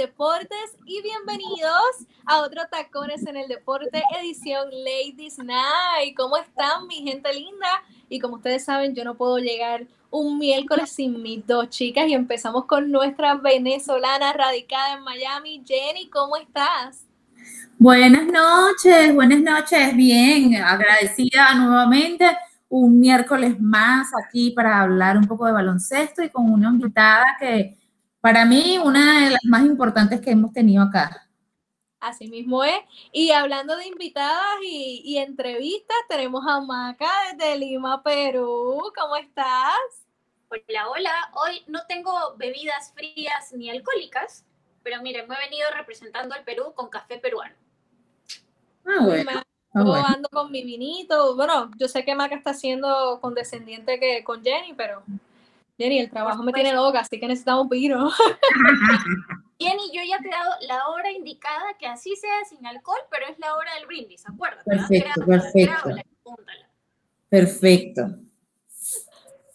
Deportes y bienvenidos a otro Tacones en el Deporte edición Ladies Night. ¿Cómo están mi gente linda? Y como ustedes saben, yo no puedo llegar un miércoles sin mis dos chicas y empezamos con nuestra venezolana radicada en Miami. Jenny, ¿cómo estás? Buenas noches, buenas noches, bien, agradecida nuevamente un miércoles más aquí para hablar un poco de baloncesto y con una invitada que para mí una de las más importantes que hemos tenido acá. Así mismo es. Y hablando de invitadas y, entrevistas, tenemos a Maca desde Lima, Perú. ¿Cómo estás? Hola, hola. Hoy no tengo bebidas frías ni alcohólicas, pero miren, me he venido representando al Perú con café peruano. Ah, bueno. Ah, yo ando con mi vinito. Bueno, yo sé que Maca está siendo condescendiente que con Jenny, pero Jenny, el trabajo me tiene loca, así que necesitamos vino. Jenny, yo ya te he dado la hora indicada, que así sea sin alcohol, pero es la hora del brindis, acuérdate. Perfecto, perfecto. Perfecto.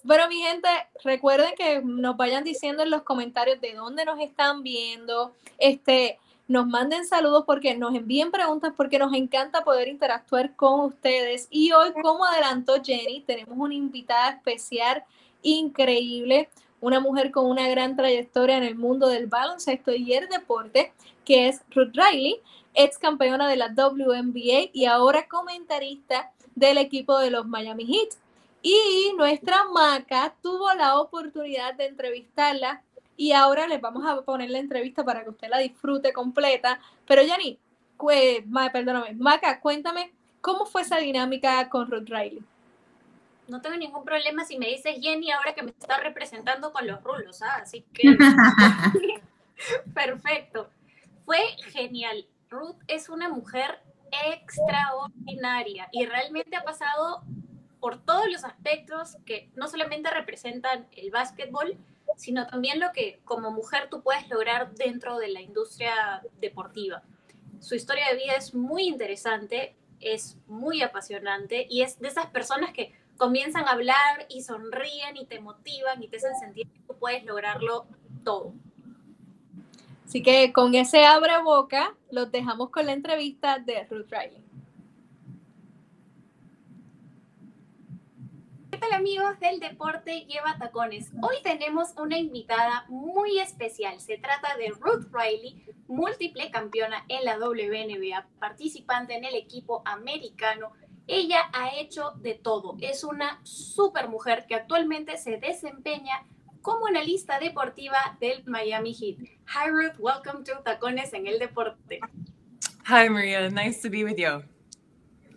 Bueno, mi gente, recuerden que nos vayan diciendo en los comentarios de dónde nos están viendo. Este, nos manden saludos porque nos envíen preguntas porque nos encanta poder interactuar con ustedes. Y hoy, como adelantó Jenny, tenemos una invitada especial increíble, una mujer con una gran trayectoria en el mundo del baloncesto y el deporte, que es Ruth Riley, ex campeona de la WNBA y ahora comentarista del equipo de los Miami Heat. Y nuestra Maca tuvo la oportunidad de entrevistarla y ahora les vamos a poner la entrevista para que usted la disfrute completa. Pero Yanni, perdóname, Maca, cuéntame cómo fue esa dinámica con Ruth Riley. No tengo ningún problema si me dices Jenny ahora que me está representando con los rulos, ¿ah? así que perfecto. Fue genial. Ruth es una mujer extraordinaria y realmente ha pasado por todos los aspectos que no solamente representan el básquetbol, sino también lo que como mujer tú puedes lograr dentro de la industria deportiva. Su historia de vida es muy interesante, es muy apasionante y es de esas personas que comienzan a hablar y sonríen y te motivan y te hacen sentir que tú puedes lograrlo todo. Así que con ese abre boca los dejamos con la entrevista de Ruth Riley. ¿Qué tal amigos del deporte lleva tacones? Hoy tenemos una invitada muy especial. Se trata de Ruth Riley, múltiple campeona en la WNBA, participante en el equipo americano. Ella ha hecho de todo. Es una super mujer que actualmente se desempeña como analista deportiva del Miami Heat. Hi Ruth, welcome to Tacones en el Deporte. Hi Maria, nice to be with you.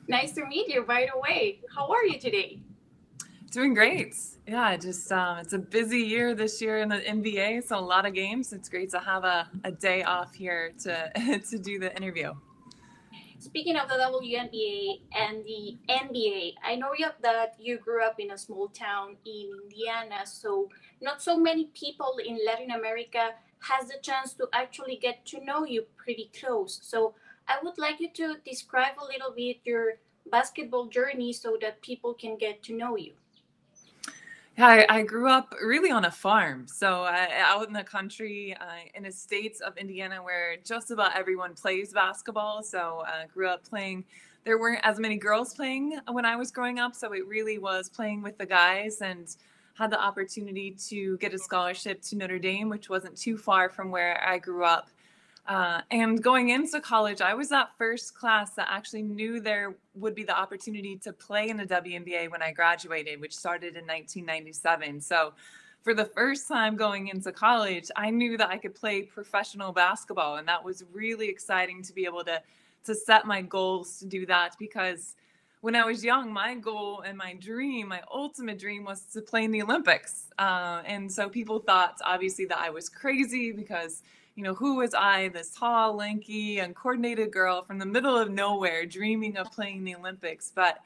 Nice to meet you right away. How are you today? Doing great. Yeah, just um, it's a busy year this year in the NBA, so a lot of games. It's great to have a, a day off here to to do the interview. Speaking of the WNBA and the NBA, I know that you grew up in a small town in Indiana, so not so many people in Latin America has the chance to actually get to know you pretty close. So I would like you to describe a little bit your basketball journey so that people can get to know you. I, I, grew up really on a farm. So uh, out in the country, uh, in the states of Indiana, where just about everyone plays basketball. So I uh, grew up playing. There weren't as many girls playing when I was growing up, so it really was playing with the guys and had the opportunity to get a scholarship to Notre Dame, which wasn't too far from where I grew up. Uh, and going into college, I was that first class that actually knew there would be the opportunity to play in the WNBA when I graduated, which started in 1997. So, for the first time going into college, I knew that I could play professional basketball, and that was really exciting to be able to to set my goals to do that because when I was young, my goal and my dream, my ultimate dream was to play in the Olympics. Uh, and so people thought obviously that I was crazy because you know, who was I, this tall, lanky, uncoordinated girl from the middle of nowhere dreaming of playing the Olympics? But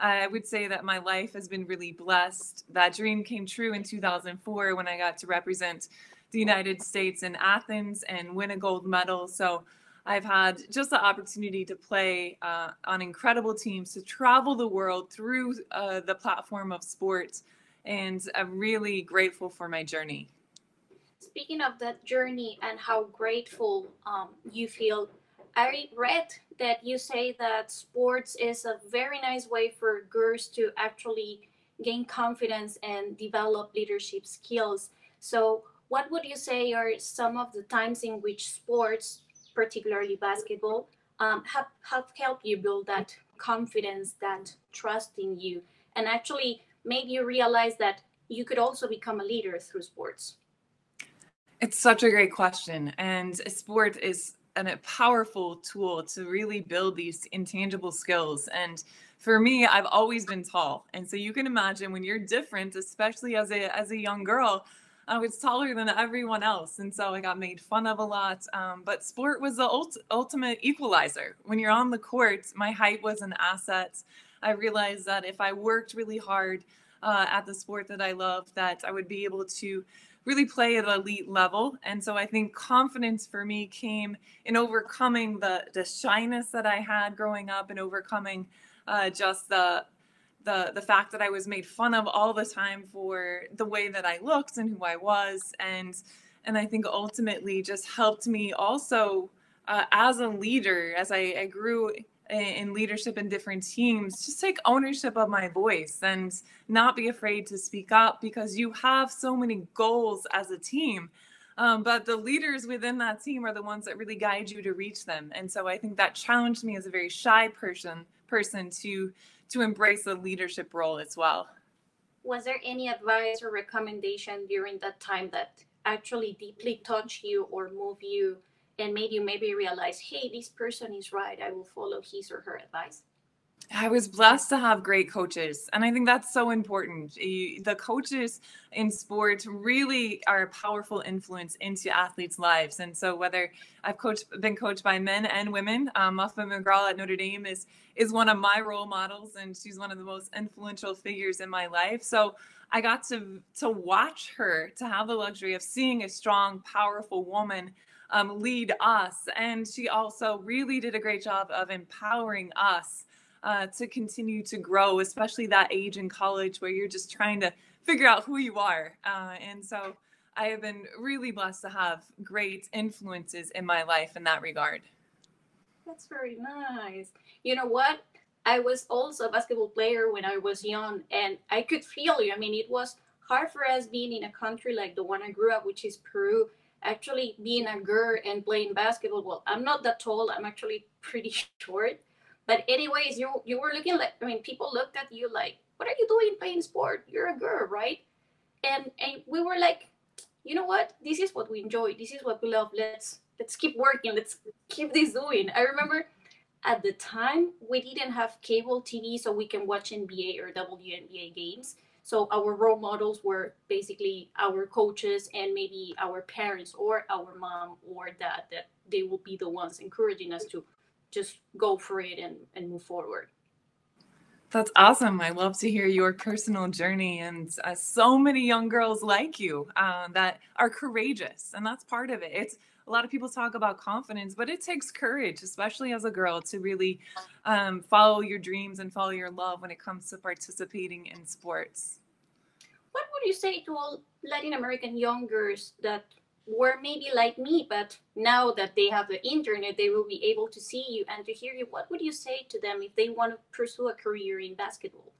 I would say that my life has been really blessed. That dream came true in 2004 when I got to represent the United States in Athens and win a gold medal. So I've had just the opportunity to play uh, on incredible teams, to travel the world through uh, the platform of sports, and I'm really grateful for my journey. Speaking of that journey and how grateful um, you feel, I read that you say that sports is a very nice way for girls to actually gain confidence and develop leadership skills. So, what would you say are some of the times in which sports, particularly basketball, um, have, have helped you build that confidence, that trust in you, and actually made you realize that you could also become a leader through sports? It's such a great question. And sport is an, a powerful tool to really build these intangible skills. And for me, I've always been tall. And so you can imagine when you're different, especially as a, as a young girl, I was taller than everyone else. And so I got made fun of a lot. Um, but sport was the ult- ultimate equalizer. When you're on the court, my height was an asset. I realized that if I worked really hard uh, at the sport that I love, that I would be able to really play at elite level. And so I think confidence for me came in overcoming the the shyness that I had growing up and overcoming uh, just the the the fact that I was made fun of all the time for the way that I looked and who I was and and I think ultimately just helped me also uh, as a leader as I, I grew in leadership in different teams just take ownership of my voice and not be afraid to speak up because you have so many goals as a team. Um, but the leaders within that team are the ones that really guide you to reach them. And so i think that challenged me as a very shy person person to to embrace the leadership role as well. Was there any advice or recommendation during that time that actually deeply touched you or moved you and made you maybe realize, hey, this person is right. I will follow his or her advice? I was blessed to have great coaches. And I think that's so important. The coaches in sport really are a powerful influence into athletes' lives. And so whether I've coached been coached by men and women, um, Muffet McGraw at Notre Dame is is one of my role models and she's one of the most influential figures in my life. So I got to to watch her, to have the luxury of seeing a strong, powerful woman um, lead us. And she also really did a great job of empowering us uh, to continue to grow, especially that age in college where you're just trying to figure out who you are. Uh, and so I have been really blessed to have great influences in my life in that regard. That's very nice. You know what? I was also a basketball player when I was young, and I could feel you. I mean, it was hard for us being in a country like the one I grew up, which is Peru, actually being a girl and playing basketball well i'm not that tall i'm actually pretty short. But anyways you you were looking like i mean people looked at you like what are you doing playing sport? You're a girl right? And and we were like you know what? This is what we enjoy. This is what we love. Let's let's keep working. Let's keep this doing. I remember at the time we didn't have cable tv so we can watch nba or wnba games so our role models were basically our coaches and maybe our parents or our mom or dad that they will be the ones encouraging us to just go for it and, and move forward. That's awesome. I love to hear your personal journey and uh, so many young girls like you uh, that are courageous. And that's part of it. It's a lot of people talk about confidence, but it takes courage, especially as a girl, to really um, follow your dreams and follow your love when it comes to participating in sports. What would you say to all Latin American young girls that were maybe like me, but now that they have the internet, they will be able to see you and to hear you? What would you say to them if they want to pursue a career in basketball?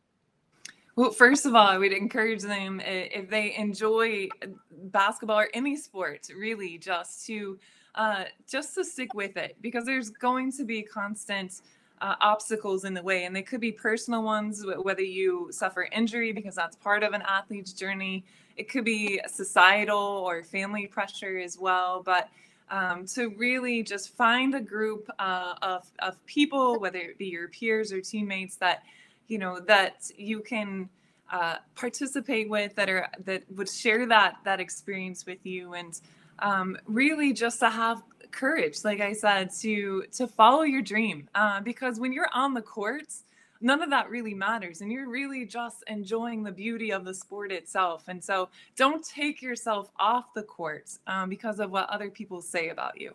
Well, first of all, I would encourage them if they enjoy basketball or any sport, really, just to uh, just to stick with it because there's going to be constant uh, obstacles in the way, and they could be personal ones, whether you suffer injury because that's part of an athlete's journey. It could be societal or family pressure as well, but um, to really just find a group uh, of of people, whether it be your peers or teammates that you know that you can uh, participate with that are that would share that that experience with you and um, really just to have courage like i said to to follow your dream. Uh, because when you're on the courts none of that really matters and you're really just enjoying the beauty of the sport itself. And so don't take yourself off the court um, because of what other people say about you.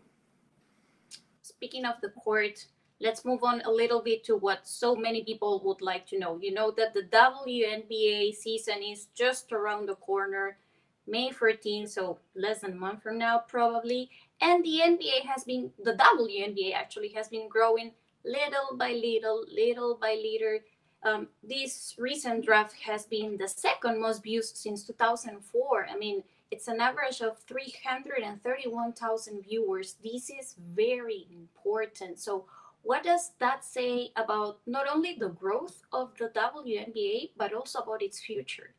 Speaking of the court let's move on a little bit to what so many people would like to know. You know that the WNBA season is just around the corner. May 14, so less than a month from now, probably. And the NBA has been, the WNBA actually has been growing little by little, little by little. Um, this recent draft has been the second most viewed since 2004. I mean, it's an average of 331,000 viewers. This is very important. So, what does that say about not only the growth of the WNBA, but also about its future?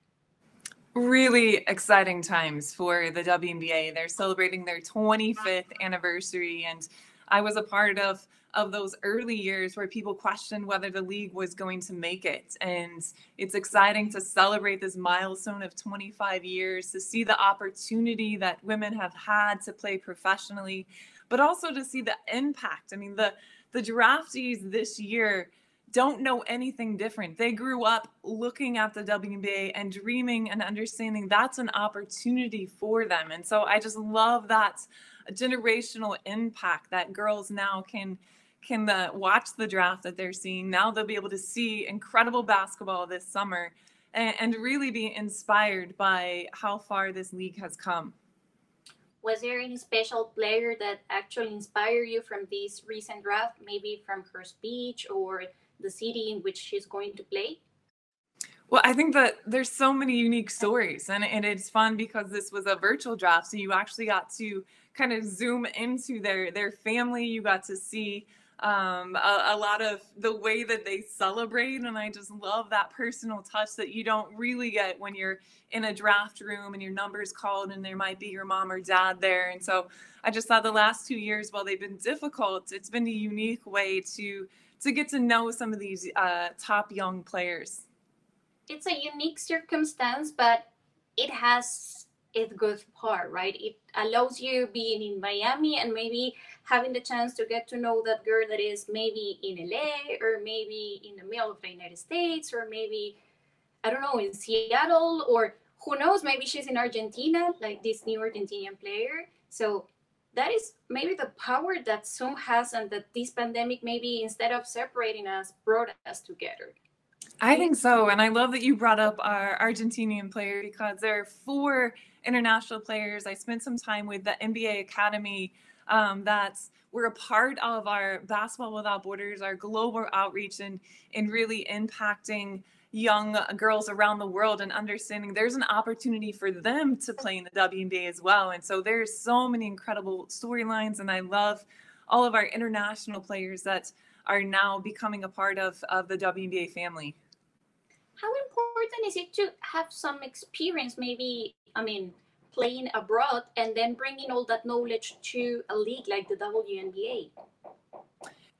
Really exciting times for the WNBA. They're celebrating their 25th anniversary, and I was a part of of those early years where people questioned whether the league was going to make it. And it's exciting to celebrate this milestone of 25 years, to see the opportunity that women have had to play professionally, but also to see the impact. I mean, the the draftees this year don't know anything different. They grew up looking at the WNBA and dreaming and understanding that's an opportunity for them. And so I just love that generational impact that girls now can can uh, watch the draft that they're seeing. Now they'll be able to see incredible basketball this summer and, and really be inspired by how far this league has come. Was there any special player that actually inspired you from this recent draft, maybe from her speech or the city in which she's going to play? Well, I think that there's so many unique stories, and, and it's fun because this was a virtual draft, so you actually got to kind of zoom into their their family. You got to see um, a, a, lot of the way that they celebrate. And I just love that personal touch that you don't really get when you're in a draft room and your number's called and there might be your mom or dad there. And so I just thought the last two years, while they've been difficult, it's been a unique way to to get to know some of these uh, top young players. It's a unique circumstance, but it has its good part, right? It allows you being in Miami and maybe having the chance to get to know that girl that is maybe in LA or maybe in the middle of the United States or maybe I don't know in Seattle or who knows maybe she's in Argentina like this new Argentinian player. So that is maybe the power that Zoom has and that this pandemic maybe instead of separating us brought us together. I think so. And I love that you brought up our Argentinian player because there are four international players. I spent some time with the NBA Academy um, that's we're a part of our Basketball Without Borders, our global outreach, and in really impacting young girls around the world and understanding there's an opportunity for them to play in the WNBA as well. And so there's so many incredible storylines, and I love all of our international players that are now becoming a part of, of the WNBA family. How important is it to have some experience, maybe, I mean, playing abroad and then bringing all that knowledge to a league like the WNBA?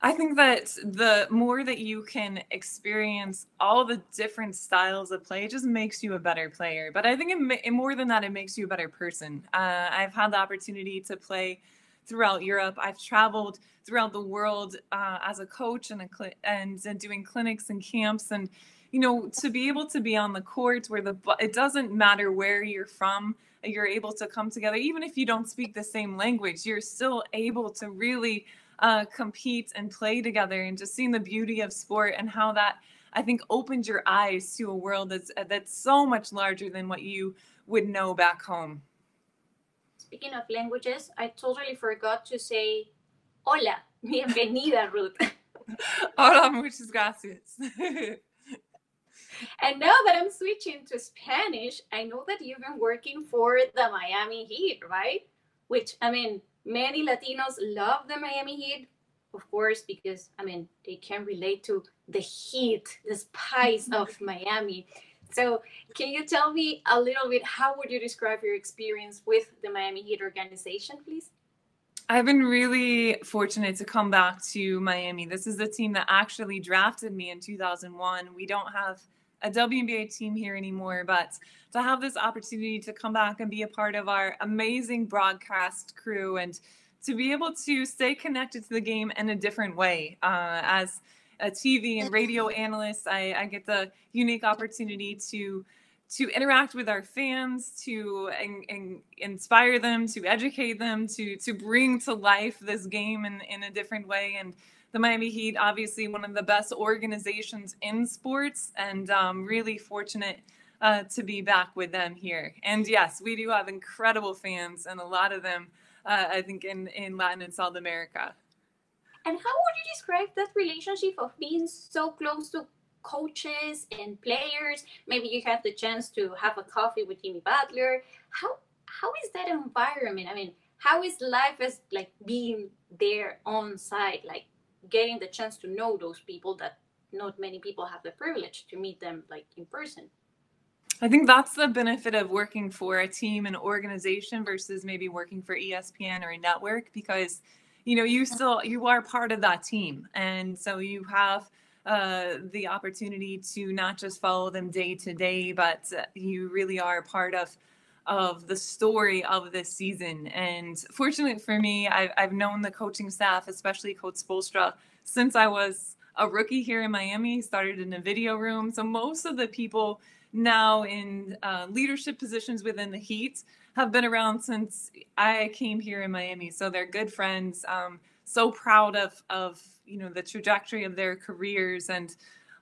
I think that the more that you can experience all the different styles of play, just makes you a better player. But I think it, it more than that, it makes you a better person. Uh, I've had the opportunity to play throughout Europe. I've traveled throughout the world uh, as a coach and, a cl- and, and doing clinics and camps and you know to be able to be on the court where the it doesn't matter where you're from you're able to come together even if you don't speak the same language you're still able to really uh, compete and play together and just seeing the beauty of sport and how that i think opened your eyes to a world that's that's so much larger than what you would know back home. Speaking of languages i totally forgot to say hola. Bienvenida ruth. Hola muchas gracias and now that I'm switching to Spanish, I know that you've been working for the Miami Heat, right? Which, I mean, many Latinos love the Miami Heat, of course, because, I mean, they can relate to the heat, the spice of mm-hmm. Miami. So, can you tell me a little bit how would you describe your experience with the Miami Heat organization, please? I've been really fortunate to come back to Miami. This is the team that actually drafted me in 2001. We don't have a WNBA team here anymore, but to have this opportunity to come back and be a part of our amazing broadcast crew and to be able to stay connected to the game in a different way. Uh, as a TV and radio analyst, I, I get the unique opportunity to to interact with our fans, to in, in, inspire them, to educate them, to to bring to life this game in, in a different way. And the Miami Heat, obviously one of the best organizations in sports, and um, really fortunate uh, to be back with them here. And yes, we do have incredible fans, and a lot of them, uh, I think, in, in Latin and South America. And how would you describe that relationship of being so close to coaches and players? Maybe you had the chance to have a coffee with Jimmy Butler. How how is that environment? I mean, how is life as like being there on site, like getting the chance to know those people that not many people have the privilege to meet them like in person? I think that's the benefit of working for a team and organization versus maybe working for ESPN or a network because you know you still you are part of that team and so you have uh, the opportunity to not just follow them day to day but you really are part of of the story of this season and fortunately for me I've, I've known the coaching staff especially coach Spoelstra since i was a rookie here in miami started in a video room so most of the people now in uh, leadership positions within the Heat have been around since I came here in Miami. So they're good friends. Um, so proud of of you know the trajectory of their careers and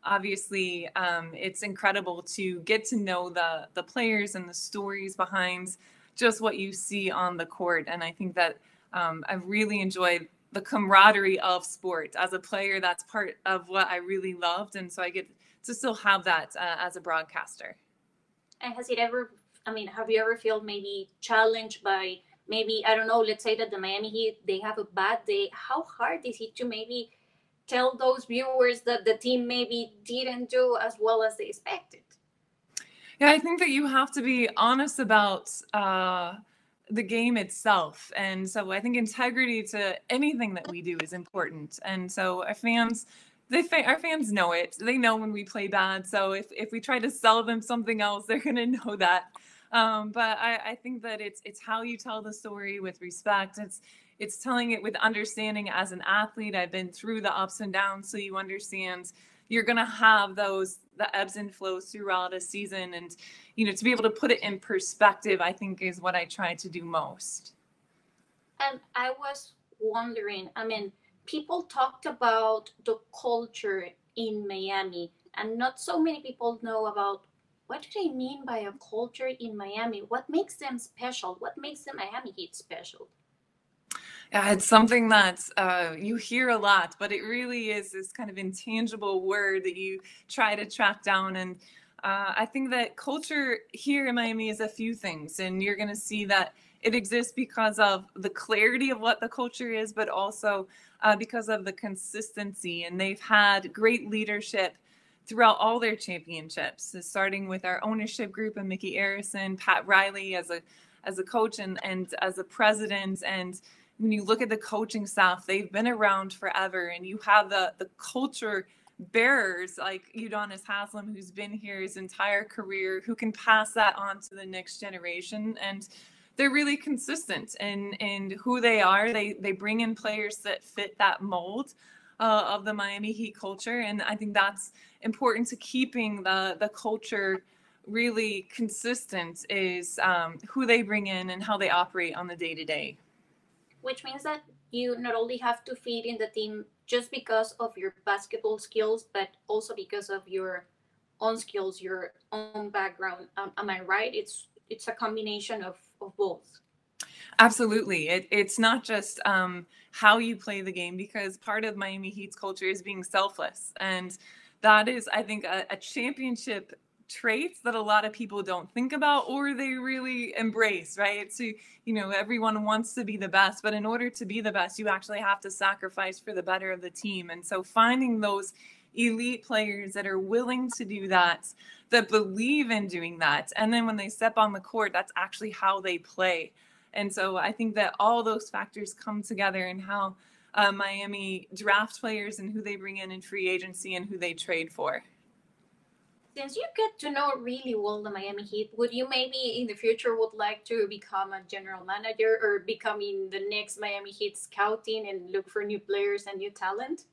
obviously um, it's incredible to get to know the the players and the stories behind just what you see on the court and i think that um, i've really enjoyed the camaraderie of sport as a player that's part of what i really loved and so i get to still have that uh, as a broadcaster. And has it ever, I mean, have you ever felt maybe challenged by maybe, I don't know, let's say that the Miami Heat, they have a bad day. How hard is it to maybe tell those viewers that the team maybe didn't do as well as they expected? Yeah, I think that you have to be honest about uh, the game itself. And so I think integrity to anything that we do is important. And so our fans they our fans know it. They know when we play bad. So if if we try to sell them something else, they're gonna know that. Um, but I, I think that it's it's how you tell the story with respect. It's it's telling it with understanding as an athlete. I've been through the ups and downs, so you understand you're gonna have those the ebbs and flows throughout a season, and you know to be able to put it in perspective, I think is what I try to do most. And I was wondering, I mean people talked about the culture in Miami, and not so many people know about what do they mean by a culture in Miami? What makes them special? What makes the Miami Heat special? Yeah, it's something that uh, you hear a lot, but it really is this kind of intangible word that you try to track down. And uh, I think that culture here in Miami is a few things, and you're going to see that it exists because of the clarity of what the culture is, but also uh, because of the consistency. And they've had great leadership throughout all their championships, starting with our ownership group and Mickey Arison, Pat Riley as a as a coach and, and as a president. And when you look at the coaching staff, they've been around forever. And you have the the culture bearers like Udonis Haslem, who's been here his entire career, who can pass that on to the next generation. And they're really consistent in in who they are. They they bring in players that fit that mold uh, of the Miami Heat culture, and I think that's important to keeping the the culture really consistent. Is um, who they bring in and how they operate on the day to day. Which means that you not only have to fit in the team just because of your basketball skills, but also because of your own skills, your own background. Um, am I right? It's it's a combination of of both. Absolutely. It, it's not just um, how you play the game because part of Miami Heat's culture is being selfless. And that is, I think, a, a championship traits that a lot of people don't think about or they really embrace, right? So, you know, everyone wants to be the best, but in order to be the best, you actually have to sacrifice for the better of the team. And so finding those elite players that are willing to do that, that believe in doing that. And then when they step on the court, that's actually how they play. And so I think that all those factors come together in how uh, Miami draft players and who they bring in in free agency and who they trade for. Since you get to know really well the Miami Heat, would you maybe in the future would like to become a general manager or becoming the next Miami Heat scouting and look for new players and new talent?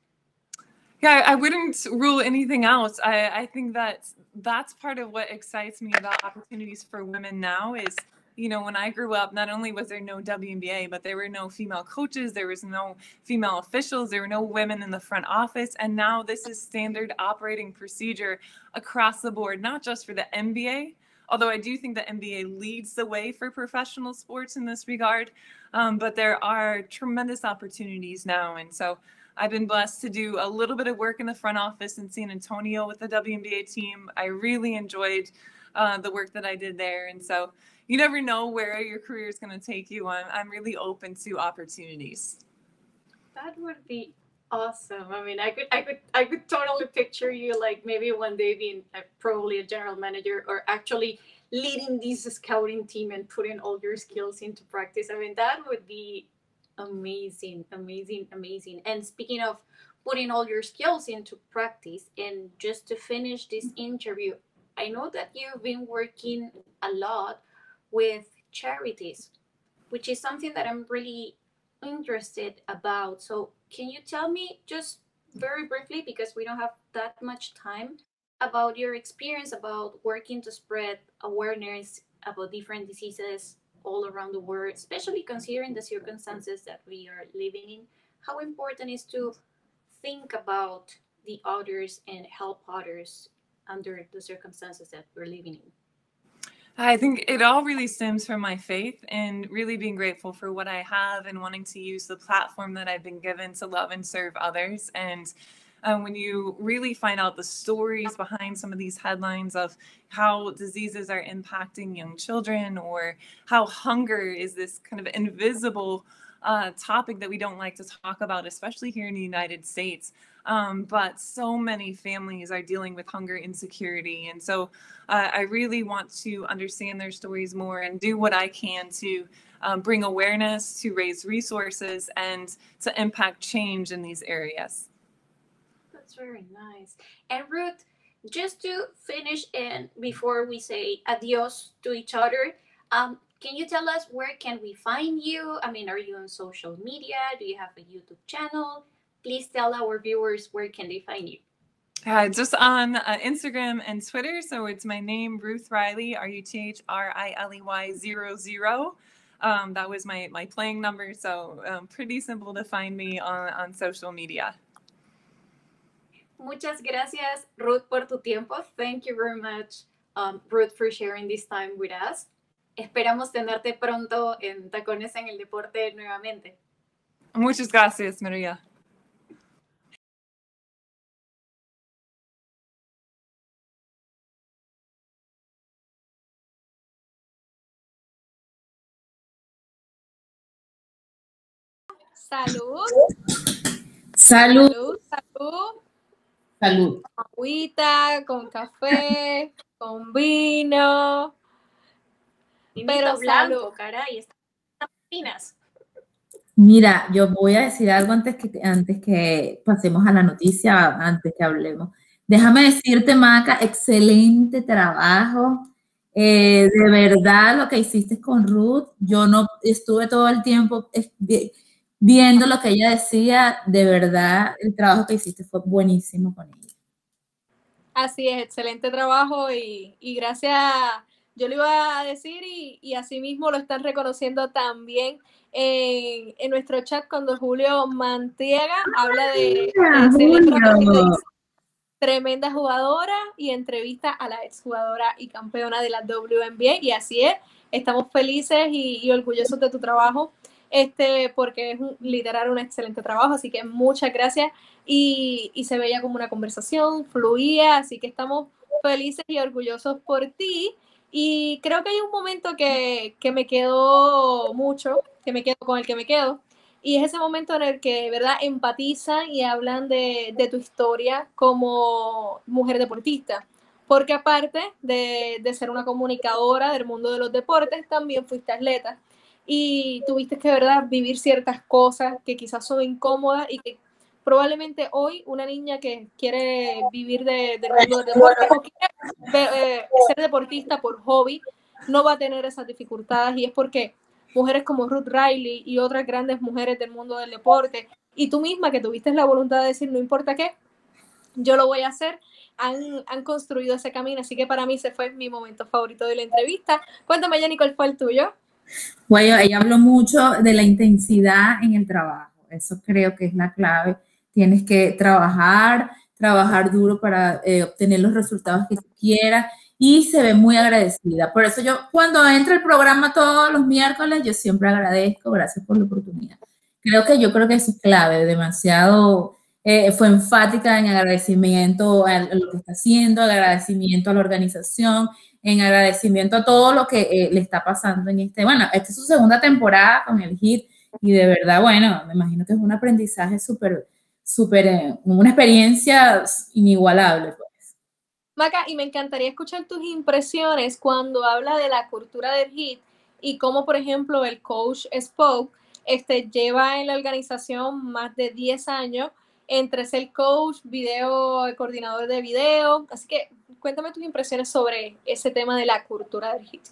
Yeah, I wouldn't rule anything out. I, I think that that's part of what excites me about opportunities for women now is, you know, when I grew up, not only was there no WNBA, but there were no female coaches, there was no female officials, there were no women in the front office. And now this is standard operating procedure across the board, not just for the NBA, although I do think the NBA leads the way for professional sports in this regard. Um, but there are tremendous opportunities now. And so I've been blessed to do a little bit of work in the front office in San Antonio with the WNBA team. I really enjoyed uh, the work that I did there. And so you never know where your career is going to take you. I'm, I'm really open to opportunities. That would be awesome. I mean, I could, I could, I could totally picture you like maybe one day being uh, probably a general manager or actually leading this scouting team and putting all your skills into practice. I mean, that would be amazing, amazing, amazing. And speaking of putting all your skills into practice, and just to finish this interview, I know that you've been working a lot with charities, which is something that I'm really interested about. So, can you tell me just very briefly, because we don't have that much time, about your experience about working to spread awareness about different diseases all around the world, especially considering the circumstances that we are living in, how important is to think about the others and help others under the circumstances that we're living in. I think it all really stems from my faith and really being grateful for what I have and wanting to use the platform that I've been given to love and serve others. And um, when you really find out the stories behind some of these headlines of how diseases are impacting young children or how hunger is this kind of invisible uh, topic that we don't like to talk about, especially here in the United States. Um, but so many families are dealing with hunger insecurity. And so uh, I really want to understand their stories more and do what I can to um, bring awareness, to raise resources, and to impact change in these areas. That's very nice. And Ruth, just to finish and before we say adios to each other, um, can you tell us where can we find you? I mean, are you on social media? Do you have a YouTube channel? Please tell our viewers where can they find you. Uh, just on uh, Instagram and Twitter. So it's my name, Ruth Riley, R U T H R I L E Y zero zero. Um, that was my my playing number. So um, pretty simple to find me on, on social media. Muchas gracias, Ruth, por tu tiempo. Thank you very much, um, Ruth, for sharing this time with us. Esperamos tenerte pronto en Tacones en el Deporte nuevamente. Muchas gracias, María. Salud. Salud. Salud, salud. Salud. Agüita, con café, con vino. Pero blanco, caray, están finas. Mira, yo voy a decir algo antes que, antes que pasemos a la noticia, antes que hablemos. Déjame decirte, Maca, excelente trabajo. Eh, de verdad, lo que hiciste con Ruth, yo no estuve todo el tiempo viendo lo que ella decía. De verdad, el trabajo que hiciste fue buenísimo con ella. Así es, excelente trabajo y, y gracias, yo lo iba a decir y, y así mismo lo están reconociendo también en, en, nuestro chat cuando Julio Mantiega habla de, de tremenda jugadora y entrevista a la exjugadora y campeona de la WNBA y así es, estamos felices y, y orgullosos de tu trabajo este, porque es un, literal un excelente trabajo, así que muchas gracias y, y, se veía como una conversación, fluía, así que estamos felices y orgullosos por ti y creo que hay un momento que, que me quedó mucho, que me quedo con el que me quedo, y es ese momento en el que, ¿verdad?, empatizan y hablan de, de tu historia como mujer deportista. Porque aparte de, de, ser una comunicadora del mundo de los deportes, también fuiste atleta y tuviste que, ¿verdad?, vivir ciertas cosas que quizás son incómodas y que probablemente hoy una niña que quiere vivir de, deporte o quiere eh, ser deportista por hobby, no va a tener esas dificultades y es porque mujeres como Ruth Riley y otras grandes mujeres del mundo del deporte, y tú misma que tuviste la voluntad de decir, no importa qué, yo lo voy a hacer. Han, han, construido ese camino, así que para mí ese fue mi momento favorito de la entrevista. Cuéntame, Jenny, ¿cuál fue el tuyo? Bueno, ella habló mucho de la intensidad en el trabajo, eso creo que es la clave. Tienes que trabajar, trabajar duro para eh, obtener los resultados que quieras y se ve muy agradecida. Por eso yo cuando entro el programa todos los miércoles, yo siempre agradezco, gracias por la oportunidad. Creo que yo creo que eso es clave, demasiado, eh, fue enfática en agradecimiento a lo que está haciendo, agradecimiento a la organización, en agradecimiento a todo lo que eh, le está pasando en este, bueno, esta es su segunda temporada con el HIT y de verdad, bueno, me imagino que es un aprendizaje súper, súper, eh, una experiencia inigualable. Pues. Maca, y me encantaría escuchar tus impresiones cuando habla de la cultura del hit y cómo, por ejemplo, el coach Spoke este, lleva en la organización más de 10 años entre ser coach, video, coordinador de video. Así que cuéntame tus impresiones sobre ese tema de la cultura del hit.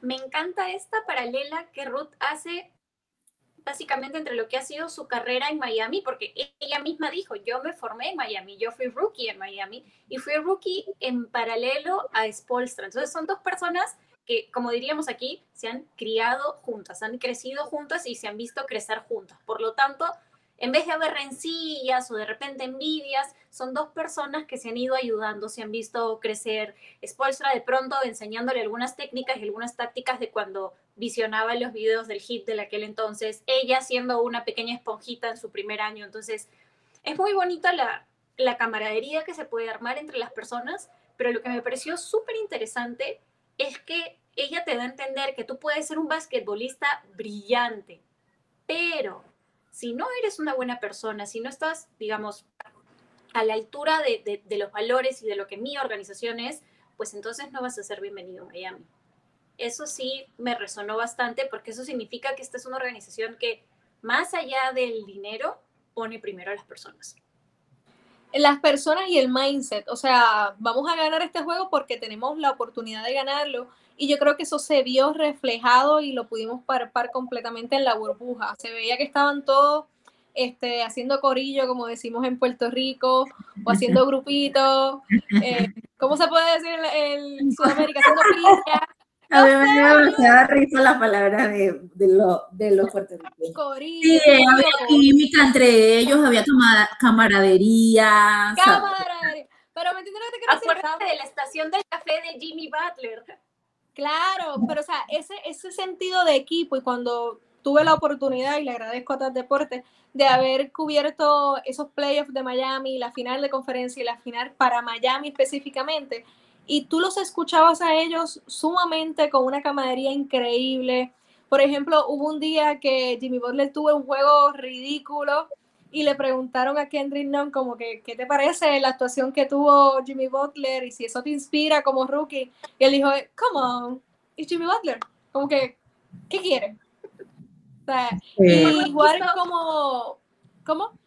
Me encanta esta paralela que Ruth hace básicamente entre lo que ha sido su carrera en Miami, porque ella misma dijo, yo me formé en Miami, yo fui rookie en Miami y fui rookie en paralelo a Spolstra. Entonces son dos personas que, como diríamos aquí, se han criado juntas, han crecido juntas y se han visto crecer juntas. Por lo tanto, en vez de haber rencillas o de repente envidias, son dos personas que se han ido ayudando, se han visto crecer. Spolstra de pronto enseñándole algunas técnicas y algunas tácticas de cuando visionaba los videos del hit de aquel entonces, ella siendo una pequeña esponjita en su primer año. Entonces, es muy bonita la, la camaradería que se puede armar entre las personas, pero lo que me pareció súper interesante es que ella te da a entender que tú puedes ser un basquetbolista brillante, pero si no eres una buena persona, si no estás, digamos, a la altura de, los valores y de lo que mi organización es, pues entonces no vas a ser bienvenido a Miami. Eso sí me resonó bastante porque eso significa que esta es una organización que más allá del dinero pone primero a las personas. Las personas y el mindset, o sea, vamos a ganar este juego porque tenemos la oportunidad de ganarlo y yo creo que eso se vio reflejado y lo pudimos parpar completamente en la burbuja. Se veía que estaban todos este, haciendo corillo, como decimos en Puerto Rico, o haciendo grupitos. Eh, ¿Cómo se puede decir en, Sudamérica? Haciendo. A mí me dio demasiada risa la palabra de, de, lo, de los puertorriqueños. Sí, había química entre ellos, había camaradería. Camaradería. Pero me entiendes lo que quiero decir. Acuérdate de la estación del café de Jimmy Butler. Claro, pero o sea, ese, ese sentido de equipo y cuando tuve la oportunidad, y le agradezco a TAS Deportes, de haber cubierto esos playoffs de Miami, la final de conferencia y la final para Miami específicamente, y tú los escuchabas a ellos sumamente con una camaradería increíble. Por ejemplo, hubo un día que Jimmy Butler tuvo un juego ridículo y le preguntaron a Kendrick Nunn como que, ¿qué te parece la actuación que tuvo Jimmy Butler y si eso te inspira como rookie? Y él dijo, come on, es Jimmy Butler. Como que, ¿qué quiere? O sea, igual como, ¿cómo?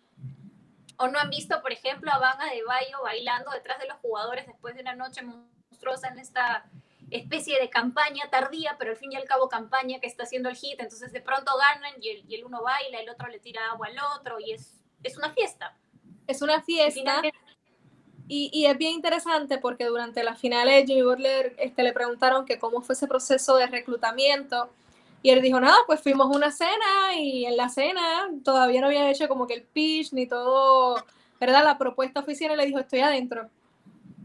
¿O no han visto, por ejemplo, a Vanga de Bayo bailando detrás de los jugadores después de una noche monstruosa en esta especie de campaña tardía, pero al fin y al cabo campaña que está haciendo el hit, entonces de pronto ganan y el, y el uno baila, el otro le tira agua al otro y es, es una fiesta. Es una fiesta. Y, y, es bien interesante porque durante las finales Jimmy Butler este, le preguntaron que cómo fue ese proceso de reclutamiento y él dijo, nada, pues fuimos a una cena y en la cena todavía no había hecho como que el pitch ni todo, ¿verdad? La propuesta oficial y le dijo, estoy adentro.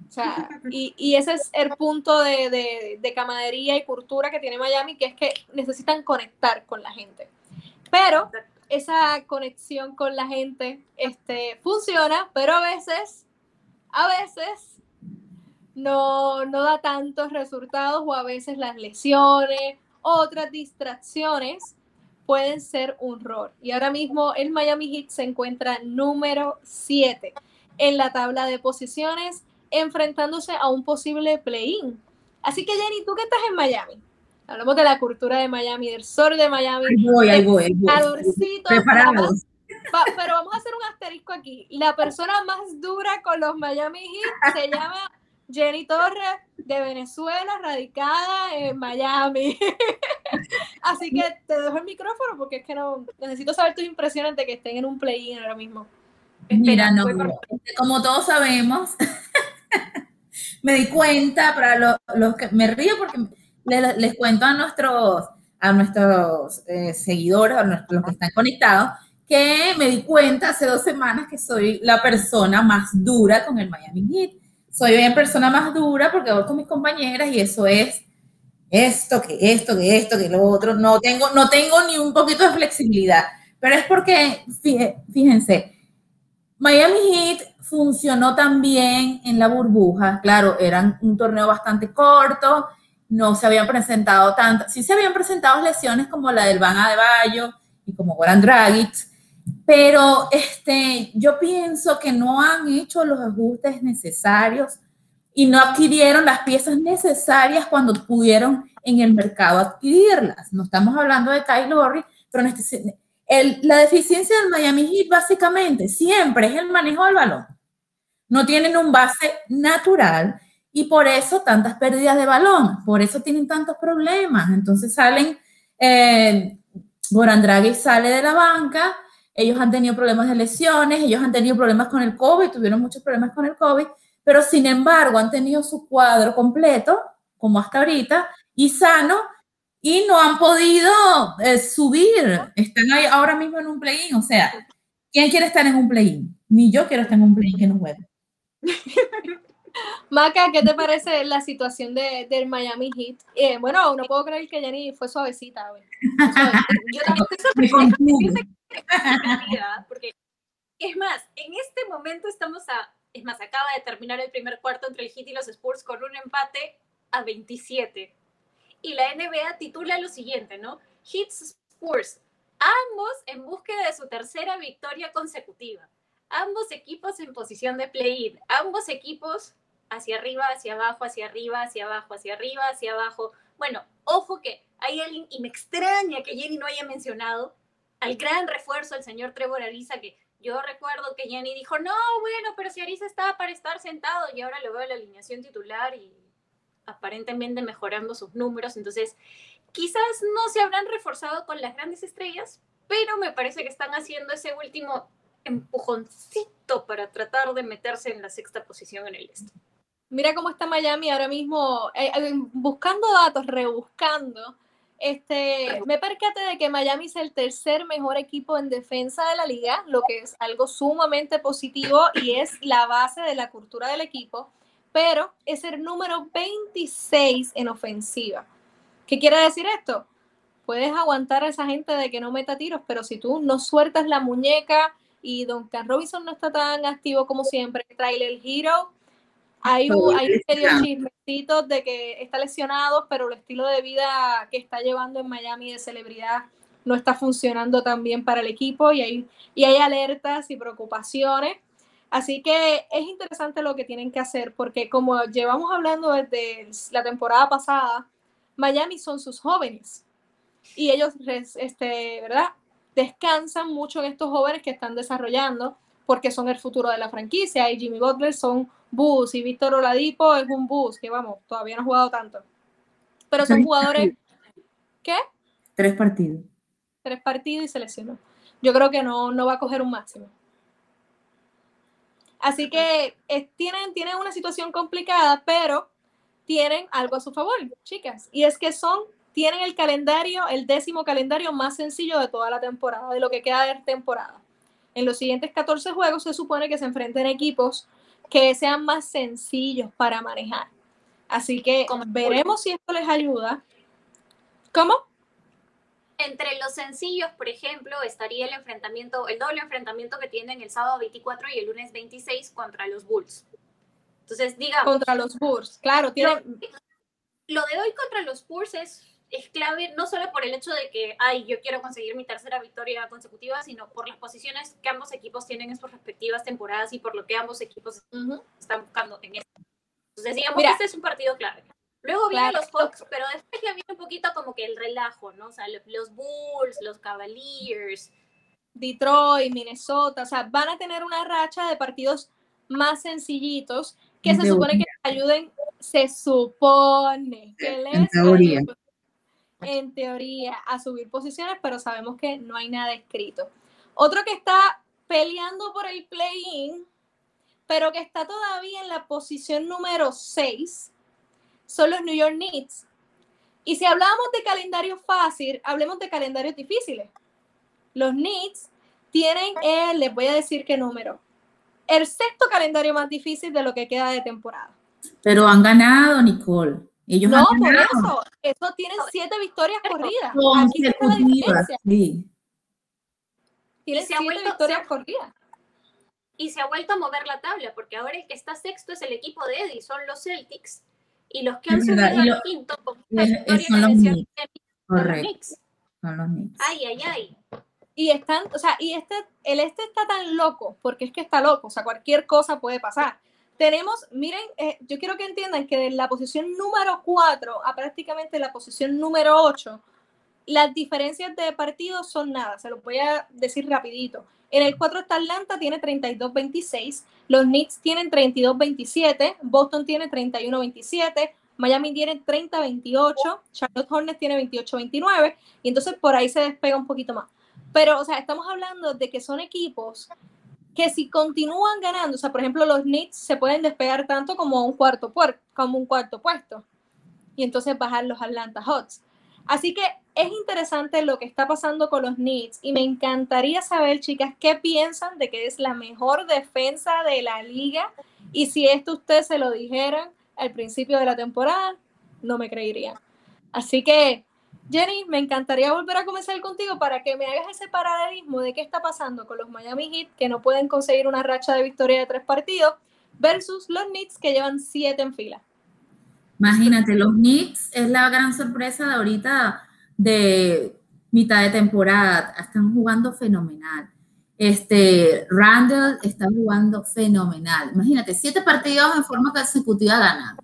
O sea, y, y, ese es el punto de, de, de, camaradería y cultura que tiene Miami, que es que necesitan conectar con la gente. Pero esa conexión con la gente este, funciona, pero a veces, a veces no, no da tantos resultados o a veces las lesiones, otras distracciones pueden ser un rol. Y ahora mismo el Miami Heat se encuentra número 7 en la tabla de posiciones enfrentándose a un posible play-in. Así que Jenny, tú que estás en Miami, hablamos de la cultura de Miami, del sol de Miami. Ahí voy, ahí voy. Calorcito. Preparados. pero vamos a hacer un asterisco aquí. La persona más dura con los Miami Heat se llama Jenny Torres, de Venezuela, radicada en Miami. Así que te dejo el micrófono porque es que no necesito saber tus impresiones de que estén en un play-in ahora mismo. Mira, no, como todos sabemos, me di cuenta, para los, que me río porque les, cuento a nuestros, a nuestros eh, seguidores, a los que están conectados, que me di cuenta hace dos semanas que soy la persona más dura con el Miami Heat. Soy una persona más dura porque voy con mis compañeras y eso es esto, que esto, que esto, que lo otro. No tengo, no tengo ni un poquito de flexibilidad. Pero es porque, fíjense, Miami Heat funcionó también en la burbuja. Claro, eran un torneo bastante corto, no se habían presentado tantas, sí se habían presentado lesiones como la del Van Adebayo y como Goran Dragic, pero este, yo pienso que no han hecho los ajustes necesarios y no adquirieron las piezas necesarias cuando pudieron en el mercado adquirirlas. No estamos hablando de Kyle Lowry, pero este, la deficiencia del Miami Heat básicamente siempre es el manejo del balón. No tienen un base natural y por eso tantas pérdidas de balón, por eso tienen tantos problemas. Entonces salen, eh, sale de la banca, ellos han tenido problemas de lesiones, ellos han tenido problemas con el COVID, tuvieron muchos problemas con el COVID, pero sin embargo han tenido su cuadro completo, como hasta ahorita, y sano, y no han podido eh, subir. Están ahí ahora mismo en un play-in. O sea, ¿quién quiere estar en un play-in? Ni yo quiero estar en un play-in que no juegue. Maca, ¿qué te parece la situación de, del Miami Heat? Eh, bueno, no puedo creer que Jenny fue suavecita. Yo también estoy sorprendida. Porque, es más, en este momento estamos a. Es más, acaba de terminar el primer cuarto entre el Heat y los Spurs con un empate a 27 y la NBA titula lo siguiente, ¿no? Hits Spurs, ambos en búsqueda de su tercera victoria consecutiva, ambos equipos en posición de play-in, ambos equipos hacia arriba, hacia abajo, hacia arriba, hacia abajo, hacia arriba, hacia abajo. Bueno, ojo que hay alguien, y me extraña que Jenny no haya mencionado al gran refuerzo, el señor Trevor Ariza, que yo recuerdo que Jenny dijo, no, bueno, pero si Ariza estaba para estar sentado y ahora lo veo en la alineación titular y aparentemente mejorando sus números, entonces quizás no se habrán reforzado con las grandes estrellas, pero me parece que están haciendo ese último empujoncito para tratar de meterse en la sexta posición en el este. Mira cómo está Miami ahora mismo, eh, eh, buscando datos, rebuscando. Este, me percaté de que Miami es el tercer mejor equipo en defensa de la liga, lo que es algo sumamente positivo y es la base de la cultura del equipo pero es el número 26 en ofensiva. ¿Qué quiere decir esto? Puedes aguantar a esa gente de que no meta tiros, pero si tú no sueltas la muñeca y Duncan Robinson no está tan activo como siempre, Trailer Hero, hay, un, hay chismecito de que está lesionado, pero el estilo de vida que está llevando en Miami de celebridad no está funcionando tan bien para el equipo y hay, y hay alertas y preocupaciones. Así que es interesante lo que tienen que hacer porque como llevamos hablando desde la temporada pasada, Miami son sus jóvenes. Y ellos, este, ¿verdad? Descansan mucho en estos jóvenes que están desarrollando porque son el futuro de la franquicia y Jimmy Butler son bus y Víctor Oladipo es un bus que vamos, todavía no ha jugado tanto. Pero son jugadores... ¿Qué? Tres partidos. Tres partidos y seleccionó. Yo creo que no, no va a coger un máximo. Así que tienen, tienen una situación complicada, pero tienen algo a su favor, chicas. Y es que son, tienen el calendario, el décimo calendario más sencillo de toda la temporada, de lo que queda de temporada. En los siguientes 14 juegos se supone que se enfrenten equipos que sean más sencillos para manejar. Así que veremos si esto les ayuda. ¿Cómo? Entre los sencillos, por ejemplo, estaría el enfrentamiento, el doble enfrentamiento que tienen el sábado 24 y el lunes 26 contra los Bulls. Entonces, digamos. Contra los Bulls, claro. Tienen... Lo, de hoy contra los Bulls es, es clave, no solo por el hecho de que, ay, yo quiero conseguir mi tercera victoria consecutiva, sino por las posiciones que ambos equipos tienen en sus respectivas temporadas y por lo que ambos equos están buscando en esto. Entonces, digamos, este es un partido clave. Luego vienen los Hawks, pero después ya viene un poquito como que el relajo, ¿no? O sea, los Bulls, los Cavaliers. Detroit, Minnesota, o sea, van a tener una racha de partidos más sencillitos que se supone que les ayuden, se supone que les en teoría. En teoría a subir posiciones, pero sabemos que no hay nada escrito. Otro que está peleando por el play-in, pero que está todavía en la posición número 6, son los New York Knicks. Y si hablamos de calendario fácil, hablemos de calendarios difíciles. Los Knicks tienen, les voy a decir qué número, el sexto calendario más difícil de lo que queda de temporada. Pero han ganado, Nicole. Ellos no, por eso. Eso tienen siete victorias corridas. Aquí está la diferencia. sí. Tienen siete vuelto- victorias se ha- corridas. Y se ha vuelto a mover la tabla, porque ahora el que está sexto es el equipo de Eddie, son los Celtics. Y los que han subido al quinto, con es- victoria son que los mencioné, Knicks. son los Correcto, Knicks. son los Knicks. Ay, ay, ay. Y están, o sea, y este, el este está tan loco, porque es que está loco, o sea, cualquier cosa puede pasar. Tenemos, miren, eh, yo quiero que entiendan que de la posición número 4 a prácticamente la posición número 8, las diferencias de partidos son nada, se los voy a decir rapidito. En el 4 está Atlanta, tiene 32-26, los Knicks tienen 32-27, Boston tiene 31-27, Miami tiene 30-28, Charlotte Hornets tiene 28-29, y entonces por ahí se despega un poquito más. Pero, o sea, estamos hablando de que son equipos que si continúan ganando, o sea, por ejemplo, los Knicks se pueden despegar tanto como un cuarto, como un cuarto puesto y entonces bajar los Atlanta Hawks. Así que es interesante lo que está pasando con los Knicks y me encantaría saber, chicas, qué piensan de que es la mejor defensa de la liga y si esto ustedes se lo dijeran al principio de la temporada, no me creerían. Así que, Jenny, me encantaría volver a comenzar contigo para que me hagas ese paralelismo de qué está pasando con los Miami Heat que no pueden conseguir una racha de victoria de tres partidos versus los Knicks que llevan siete en fila. Imagínate, los Knicks es la gran sorpresa de ahorita de mitad de temporada. Están jugando fenomenal. Este, Randall está jugando fenomenal. Imagínate, siete partidos en forma consecutiva ganando.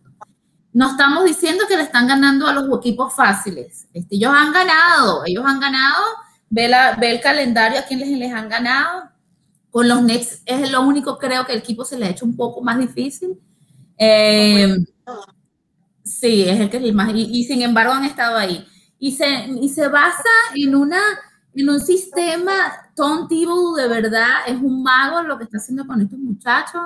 No estamos diciendo que le están ganando a los equipos fáciles. Este, ellos han ganado, ellos han ganado. Ve, la, ve el calendario a quien les, les han ganado. Con los Knicks es lo único, creo que el equipo se le ha hecho un poco más difícil. Eh, Sí, es el que es más, y, y sin embargo han estado ahí. Y se, y se basa en, una, en un sistema, Tom Thibodeau de verdad es un mago lo que está haciendo con estos muchachos.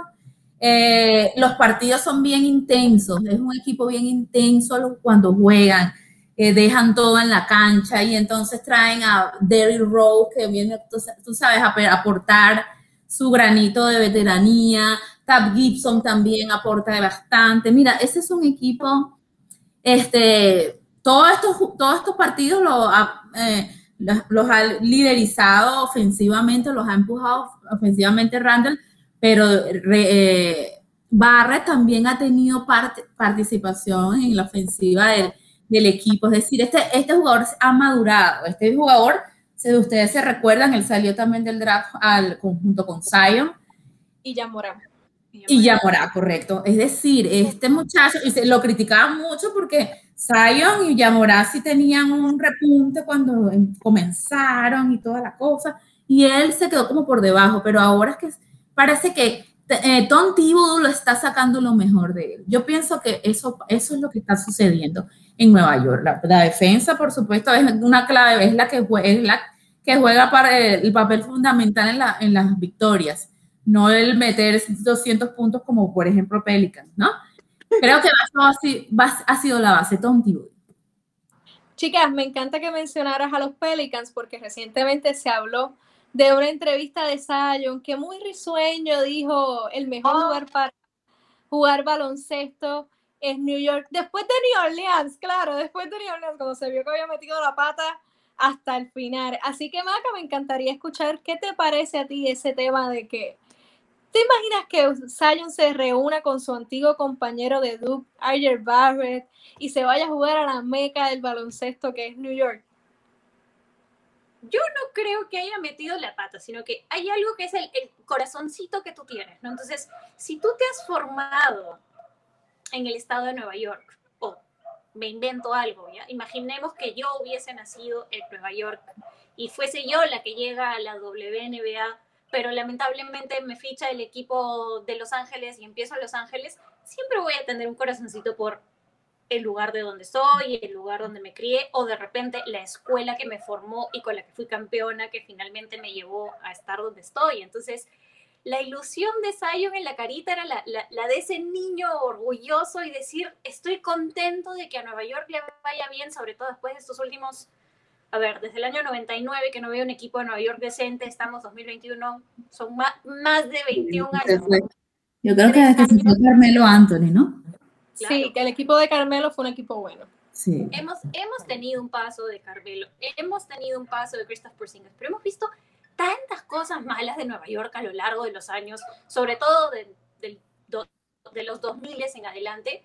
Eh, los partidos son bien intensos, es un equipo bien intenso cuando juegan, eh, dejan todo en la cancha y entonces traen a Derrick Rose que viene, tú, sabes, a aportar su granito de veteranía. Tab Gibson también aporta bastante. Mira, ese es un equipo, este, todos estos, todos estos partidos eh, los ha liderizado ofensivamente, los ha empujado ofensivamente Randall, pero eh, Barrett también ha tenido parte, participación en la ofensiva del, del, equipo. Es decir, este, este jugador ha madurado. Este jugador, si ustedes se recuerdan, él salió también del draft al conjunto con Zion. Y ya Morán. Y ya correcto. Es decir, este muchacho, y se lo criticaban mucho porque Zion y Yamorá sí tenían un repunte cuando comenzaron y toda la cosa, y él se quedó como por debajo, pero ahora es que parece que eh, Tom Thibodeau lo está sacando lo mejor de él. Yo pienso que eso, eso es lo que está sucediendo en Nueva York. La, la defensa, por supuesto, es una clave, es la que, es la que juega para el, el papel fundamental en, la, en las victorias no el meter 200 puntos como por ejemplo Pelicans, ¿no? Creo que ha sido la base Tom. Chicas, me encanta que mencionaras a los Pelicans porque recientemente se habló de una entrevista de Zion que muy risueño dijo el mejor oh. lugar para jugar baloncesto es New York, después de New Orleans, claro, después de New Orleans, cuando se vio que había metido la pata hasta el final. Así que, Maca, me encantaría escuchar qué te parece a ti ese tema de que ¿Te imaginas que Zion se reúna con su antiguo compañero de Duke, Archer Barrett, y se vaya a jugar a la meca del baloncesto que es New York? Yo no creo que haya metido la pata, sino que hay algo que es el, corazoncito que tú tienes, ¿no? Entonces, si tú te has formado en el estado de Nueva York, o me invento algo, ¿ya? Imaginemos que yo hubiese nacido en Nueva York y fuese yo la que llega a la WNBA pero lamentablemente me ficha el equipo de Los Ángeles y empiezo a Los Ángeles, siempre voy a tener un corazoncito por el lugar de donde soy, el lugar donde me crié, o de repente la escuela que me formó y con la que fui campeona, que finalmente me llevó a estar donde estoy. Entonces, la ilusión de Zion en la carita era la, la, de ese niño orgulloso y decir, estoy contento de que a Nueva York le vaya bien, sobre todo después de estos últimos, a ver, desde el año 99 que no veo un equipo de Nueva York decente, estamos 2021, son más, más de 21 años. Yo creo que desde que se fue Carmelo Anthony, ¿no? Sí, que el equipo de Carmelo fue un equipo bueno. Sí. Hemos, hemos tenido un paso de Carmelo, hemos tenido un paso de Christoph Porzingis, pero hemos visto tantas cosas malas de Nueva York a lo largo de los años, sobre todo de, de, de los 2000 en adelante,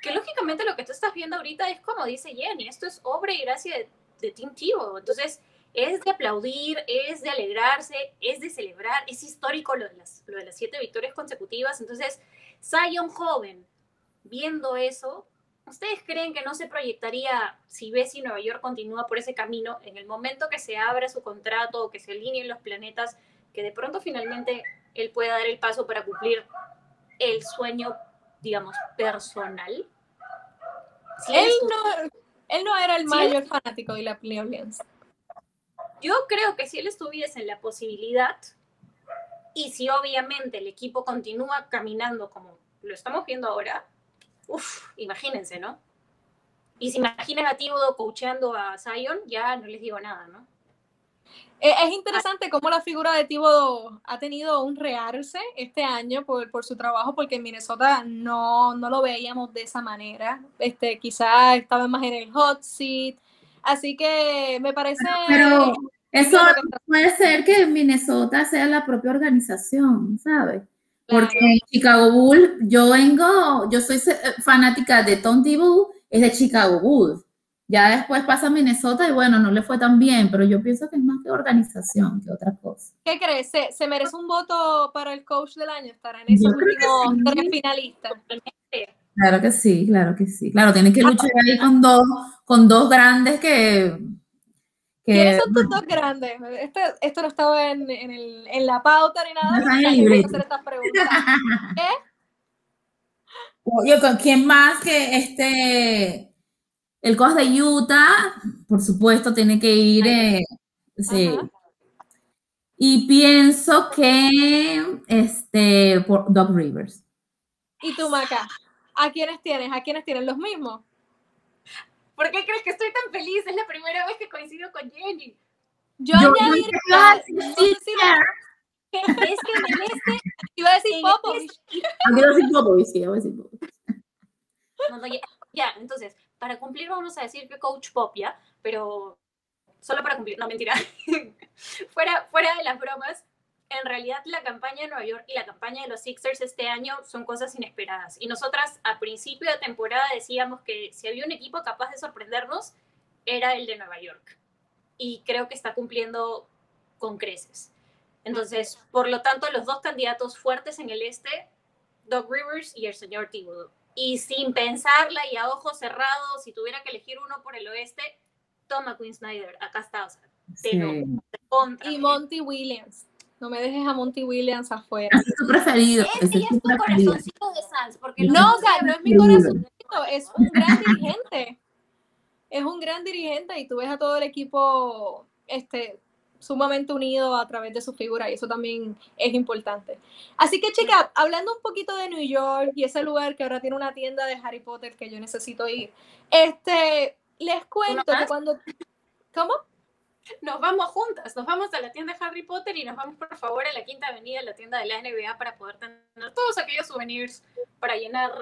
que lógicamente lo que tú estás viendo ahorita es como dice Jenny, esto es obra y gracia de, de Team Tivo. Entonces, es de aplaudir, es de alegrarse, es de celebrar, es histórico lo de las, lo de las siete victorias consecutivas. Entonces, Zion joven, viendo eso, ¿ustedes creen que no se proyectaría si si Nueva York continúa por ese camino en el momento que se abra su contrato o que se alineen los planetas, que de pronto finalmente él pueda dar el paso para cumplir el sueño, digamos, personal? él, no, él no era el mayor fanático de la Orleans. Yo creo que si él estuviese en la posibilidad y si obviamente el equipo continúa caminando como lo estamos viendo ahora, Uf, imagínense, ¿no? Y si imaginan a Tíbodo coacheando a Zion, ya no les digo nada, ¿no? Eh, es interesante cómo la figura de Tíbodo ha tenido un rearse este año por, por su trabajo, porque en Minnesota no, no, lo veíamos de esa manera. Este, quizás estaba más en el hot seat. Así que me parece. Pero eso puede ser que Minnesota sea la propia organización, ¿sabes? Porque Chicago Bull, yo vengo, yo soy eh, fanática de Tom Bull, es de Chicago Bulls. Ya después pasa a Minnesota y bueno, no le fue tan bien, pero yo pienso que es más que organización que otra cosa. ¿Qué crees? ¿Se, merece un voto para el coach del año? ¿Estará en esos últimos tres finalistas? Claro que sí, claro que sí. Claro, tiene que luchar ahí con dos, con dos grandes que ¿Quiénes son tus dos grandes? Este, esto no estaba en, en, el, en, la pauta ni nada. No hacer estas preguntas. Yo, ¿con quién más que este? El coach de Utah, por supuesto, tiene que ir. Eh, sí. Y pienso que este por Doc Rivers. ¿Y tú, Maca? ¿A quiénes tienes? ¿A quiénes tienes? ¿Los mismos? ¿Por qué crees que estoy tan feliz? Es la primera vez que coincido con Jenny. Yo, yo añadiría. Sí, sí, es que en este. Iba a decir Popovich. Este iba a decir Popovich, sí, iba a decir Popovich. No, no, ya, ya, entonces, para cumplir vamos a decir que Coach Pop, ¿ya? Pero solo para cumplir, no, mentira. fuera, fuera de las bromas, en realidad la campaña de Nueva York y la campaña de los Sixers este año son cosas inesperadas. Y nosotras a principio de temporada decíamos que si había un equipo capaz de sorprendernos, era el de Nueva York. Y creo que está cumpliendo con creces. Entonces, por lo tanto, los dos candidatos fuertes en el este, Doug Rivers y el señor Thibodeau. Y sin pensarla y a ojos cerrados, si tuviera que elegir uno por el oeste, toma Quinn Snyder. Acá está, o sea, pero contra. Y Monty Williams. No me dejes a Monty Williams afuera. Es tu preferido. Ese es tu corazoncito de Sans. Porque no, o sea, no es mi corazoncito, es un gran dirigente. Es un gran dirigente y tú ves a todo el equipo este, sumamente unido a través de su figura y eso también es importante. Así que, chica, hablando un poquito de New York y ese lugar que ahora tiene una tienda de Harry Potter que yo necesito ir, este, les cuento que cuando... ¿Cómo? Nos vamos juntas, nos vamos a la tienda de Harry Potter y nos vamos por favor a la Quinta Avenida, la tienda de la NBA, para poder tener todos aquellos souvenirs para llenar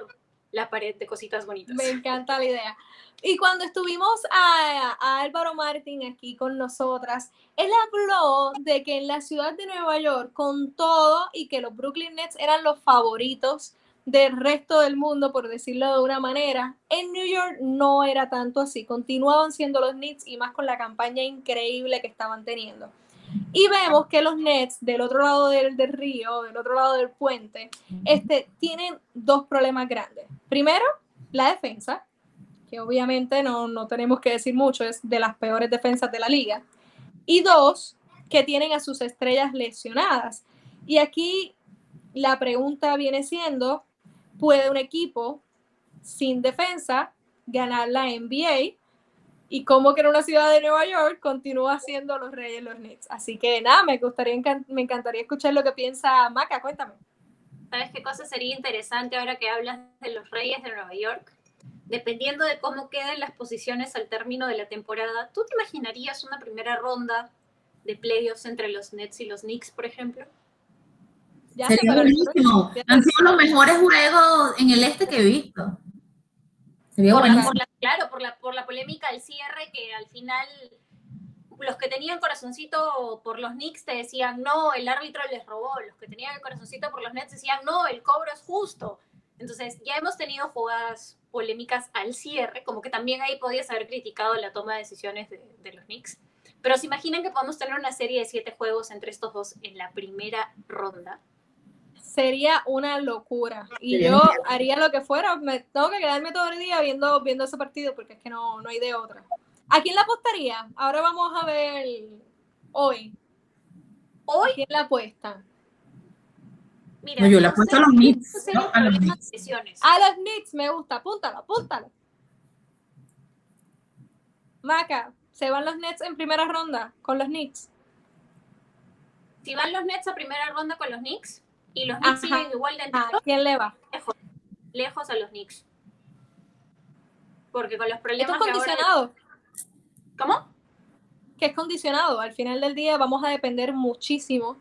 la pared de cositas bonitas. Me encanta la idea. Y cuando estuvimos a, a, Álvaro Martín aquí con nosotras, él habló de que en la ciudad de Nueva York, con todo y que los Brooklyn Nets eran los favoritos del resto del mundo, por decirlo de una manera. En New York no era tanto así, continuaban siendo los Nets y más con la campaña increíble que estaban teniendo. Y vemos que los Nets del otro lado del, del río, del otro lado del puente, este, tienen dos problemas grandes. Primero, la defensa, que obviamente no, no tenemos que decir mucho, es de las peores defensas de la liga. Y dos, que tienen a sus estrellas lesionadas. Y aquí la pregunta viene siendo, ¿puede un equipo sin defensa ganar la NBA y cómo que en una ciudad de Nueva York continúa siendo los Reyes los Knicks. Así que nada, me gustaría me encantaría escuchar lo que piensa Maca, cuéntame. ¿Sabes qué cosa sería interesante ahora que hablas de los Reyes de Nueva York? Dependiendo de cómo queden las posiciones al término de la temporada, ¿tú te imaginarías una primera ronda de playoffs entre los Nets y los Knicks, por ejemplo? Ya Sería buenísimo. Han sido los mejores juegos en el este que he visto claro, por la, por la polémica del cierre, que al final los que tenían corazoncito por los Knicks te decían, no, el árbitro les robó. Los que tenían el corazoncito por los Nets decían, no, el cobro es justo. Entonces, ya hemos tenido jugadas polémicas al cierre, como que también ahí podías haber criticado la toma de decisiones de, de los Knicks. Pero se imaginan que podemos tener una serie de siete juegos entre estos dos en la primera ronda sería una locura. Y yo haría lo que fuera. Me, tengo que quedarme todo el día viendo, viendo ese partido porque es que no, no hay de otra. ¿A quién la apostaría? Ahora vamos a ver hoy. ¿Hoy? ¿A quién la apuesta? Mira, yo la apuesto a los Knicks. a, los Knicks. a los Knicks me gusta. Apúntalo, apúntalo. Maca, ¿se van los Nets en primera ronda con los Knicks? Si van los Nets a primera ronda con los Knicks, y los Knicks siguen igual de ¿A quién le va? Lejos, a los Knicks. Porque con los problemas. Esto es condicionado. ¿Cómo? Que es condicionado. Al final del día vamos a depender muchísimo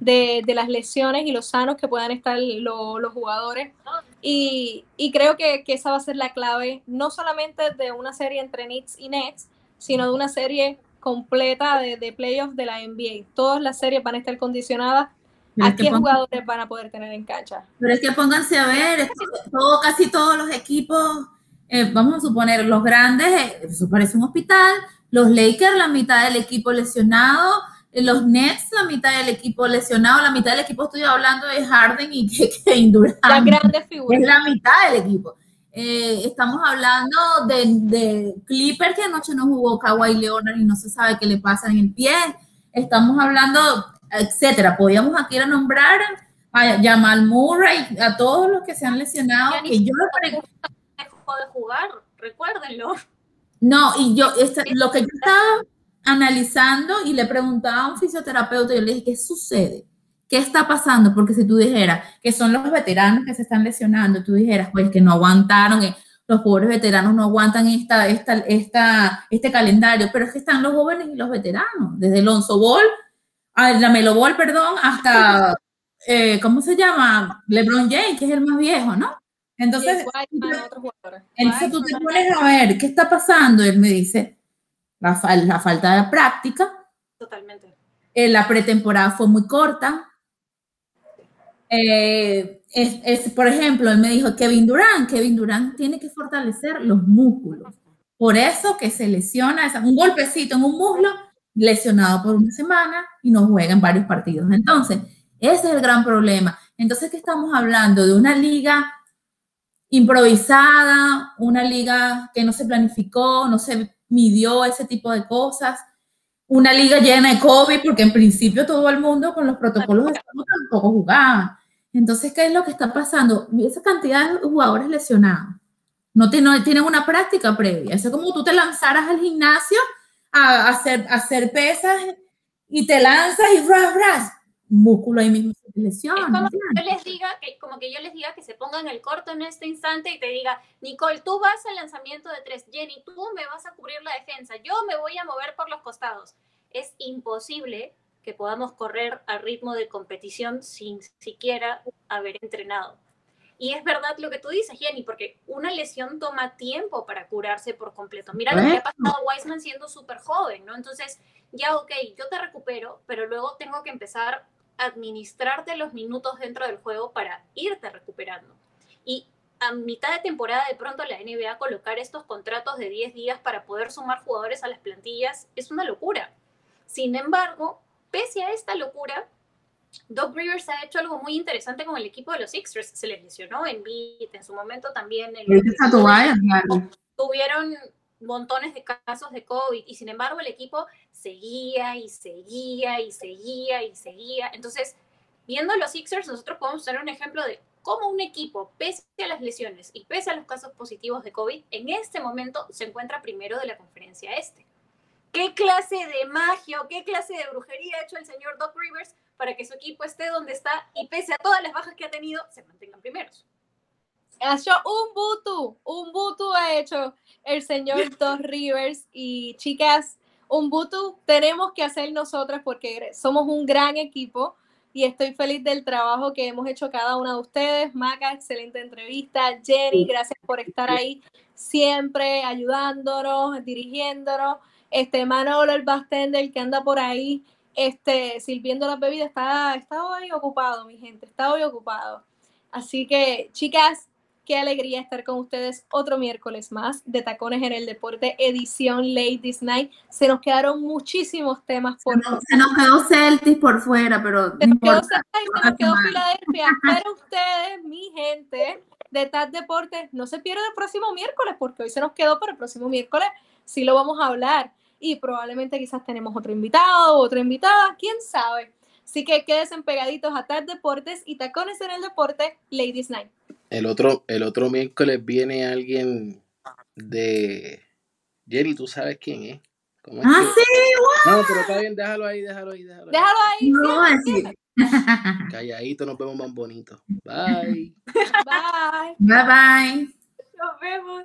de, las lesiones y los sanos que puedan estar los jugadores. Y, creo que, esa va a ser la clave, no solamente de una serie entre Knicks y Nets, sino de una serie completa de, de playoffs de la NBA. Todas las series van a estar condicionadas ¿A qué jugadores van a poder tener en cancha? Pero es que pónganse a ver, todo, casi todos los equipos, eh, vamos a suponer, los grandes, eh, eso parece un hospital, los Lakers, la mitad del equipo lesionado, eh, los Nets, la mitad del equipo lesionado, la mitad del equipo estoy hablando de Harden y Kevin Durant. Las grandes figuras. Es la mitad del equipo. estamos hablando de, de Clipper que anoche no jugó Kawhi Leonard y no se sabe qué le pasa en el pie. Estamos hablando etcétera. Podíamos aquí a nombrar a Jamal Murray, a todos los que se han lesionado, que yo dejó de jugar, recuérdenlo. No, y yo, este, lo que yo estaba analizando y le preguntaba a un fisioterapeuta, yo le dije, ¿qué sucede? ¿Qué está pasando? Porque si tú dijeras que son los veteranos que se están lesionando, tú dijeras, pues que no aguantaron, que los pobres veteranos no aguantan esta, esta, esta, este calendario, pero es que están los jóvenes y los veteranos, desde Alonso Ball Ah, la Melo Ball, perdón, hasta, eh, ¿cómo se llama? LeBron James, que es el más viejo, ¿no? Entonces, entonces tú te pones a ver qué está pasando. Él me dice, la, la falta de práctica. Totalmente. Eh, la pretemporada fue muy corta. Eh, es, es, por ejemplo, él me dijo, Kevin Durant, Kevin Durant tiene que fortalecer los músculos. Por eso que se lesiona, un golpecito en un muslo lesionado por una semana y no juega en varios partidos. Entonces, ese es el gran problema. Entonces, ¿qué estamos hablando? De una liga improvisada, una liga que no se planificó, no se midió ese tipo de cosas, una liga llena de COVID, porque en principio todo el mundo con los protocolos de salud tampoco jugaba. Entonces, ¿qué es lo que está pasando? Esa cantidad de jugadores lesionados no, tienen una práctica previa. Es como tú te lanzaras al gimnasio a hacer, hacer pesas y te lanzas y ras, ras, músculo ahí mismo se lesiona. como que yo les diga que, como que yo les diga que se pongan el corto en este instante y te diga, Nicole, tú vas al lanzamiento de tres, Jenny, tú me vas a cubrir la defensa, yo me voy a mover por los costados. Es imposible que podamos correr a ritmo de competición sin siquiera haber entrenado. Y es verdad lo que tú dices, Jenny, porque una lesión toma tiempo para curarse por completo. Mira lo que ha pasado a Wiseman siendo súper joven, ¿no? Entonces, ya, ok, yo te recupero, pero luego tengo que empezar a administrarte los minutos dentro del juego para irte recuperando. Y a mitad de temporada, de pronto la NBA colocar estos contratos de 10 días para poder sumar jugadores a las plantillas es una locura. Sin embargo, pese a esta locura, Doc Rivers ha hecho algo muy interesante con el equipo de los Sixers. Se les lesionó en beat, en su momento también. tuvieron montones de casos de COVID y sin embargo el equipo seguía y seguía y seguía y seguía. Entonces, viendo los Sixers, nosotros podemos tener un ejemplo de como un equipo, pese a las lesiones y pese a los casos positivos de COVID, en este momento se encuentra primero de la conferencia este. ¿Qué clase de magia o qué clase de brujería ha hecho el señor Doc Rivers para que su equipo esté donde está y pese a todas las bajas que ha tenido, se mantengan primeros? Ha hecho un butu, un butu ha hecho el señor Doc Rivers y chicas, un butu tenemos que hacer nosotras porque somos un gran equipo y estoy feliz del trabajo que hemos hecho cada una de ustedes. Maca, excelente entrevista. Jenny, gracias por estar ahí siempre ayudándonos, dirigiéndonos. Este Manolo, el bartender que anda por ahí este, sirviendo las bebidas, está, está hoy ocupado, mi gente, está hoy ocupado. Así que, chicas, Qué alegría estar con ustedes otro miércoles más de Tacones en el Deporte, edición Ladies Night. Se nos quedaron muchísimos temas por. Se nos, se nos quedó Celtis por fuera, pero. Se nos quedó Celtis, se nos quedó Filadelfia. Pero ustedes, mi gente de TAD Deporte, no se pierdan el próximo miércoles, porque hoy se nos quedó, pero el próximo miércoles sí lo vamos a hablar. Y probablemente quizás tenemos otro invitado, otra invitada, quién sabe. Así que quédense pegaditos a TAD Deportes y Tacones en el Deporte, Ladies Night. El otro, el otro miércoles viene alguien de. Jenny, tú sabes quién es. ¿Cómo es ah, que... sí, wow. No, pero está bien, déjalo ahí, déjalo ahí, déjalo ahí. Déjalo ahí. No, así. Calladito, nos vemos más bonitos. Bye. Bye. Bye bye. Nos vemos.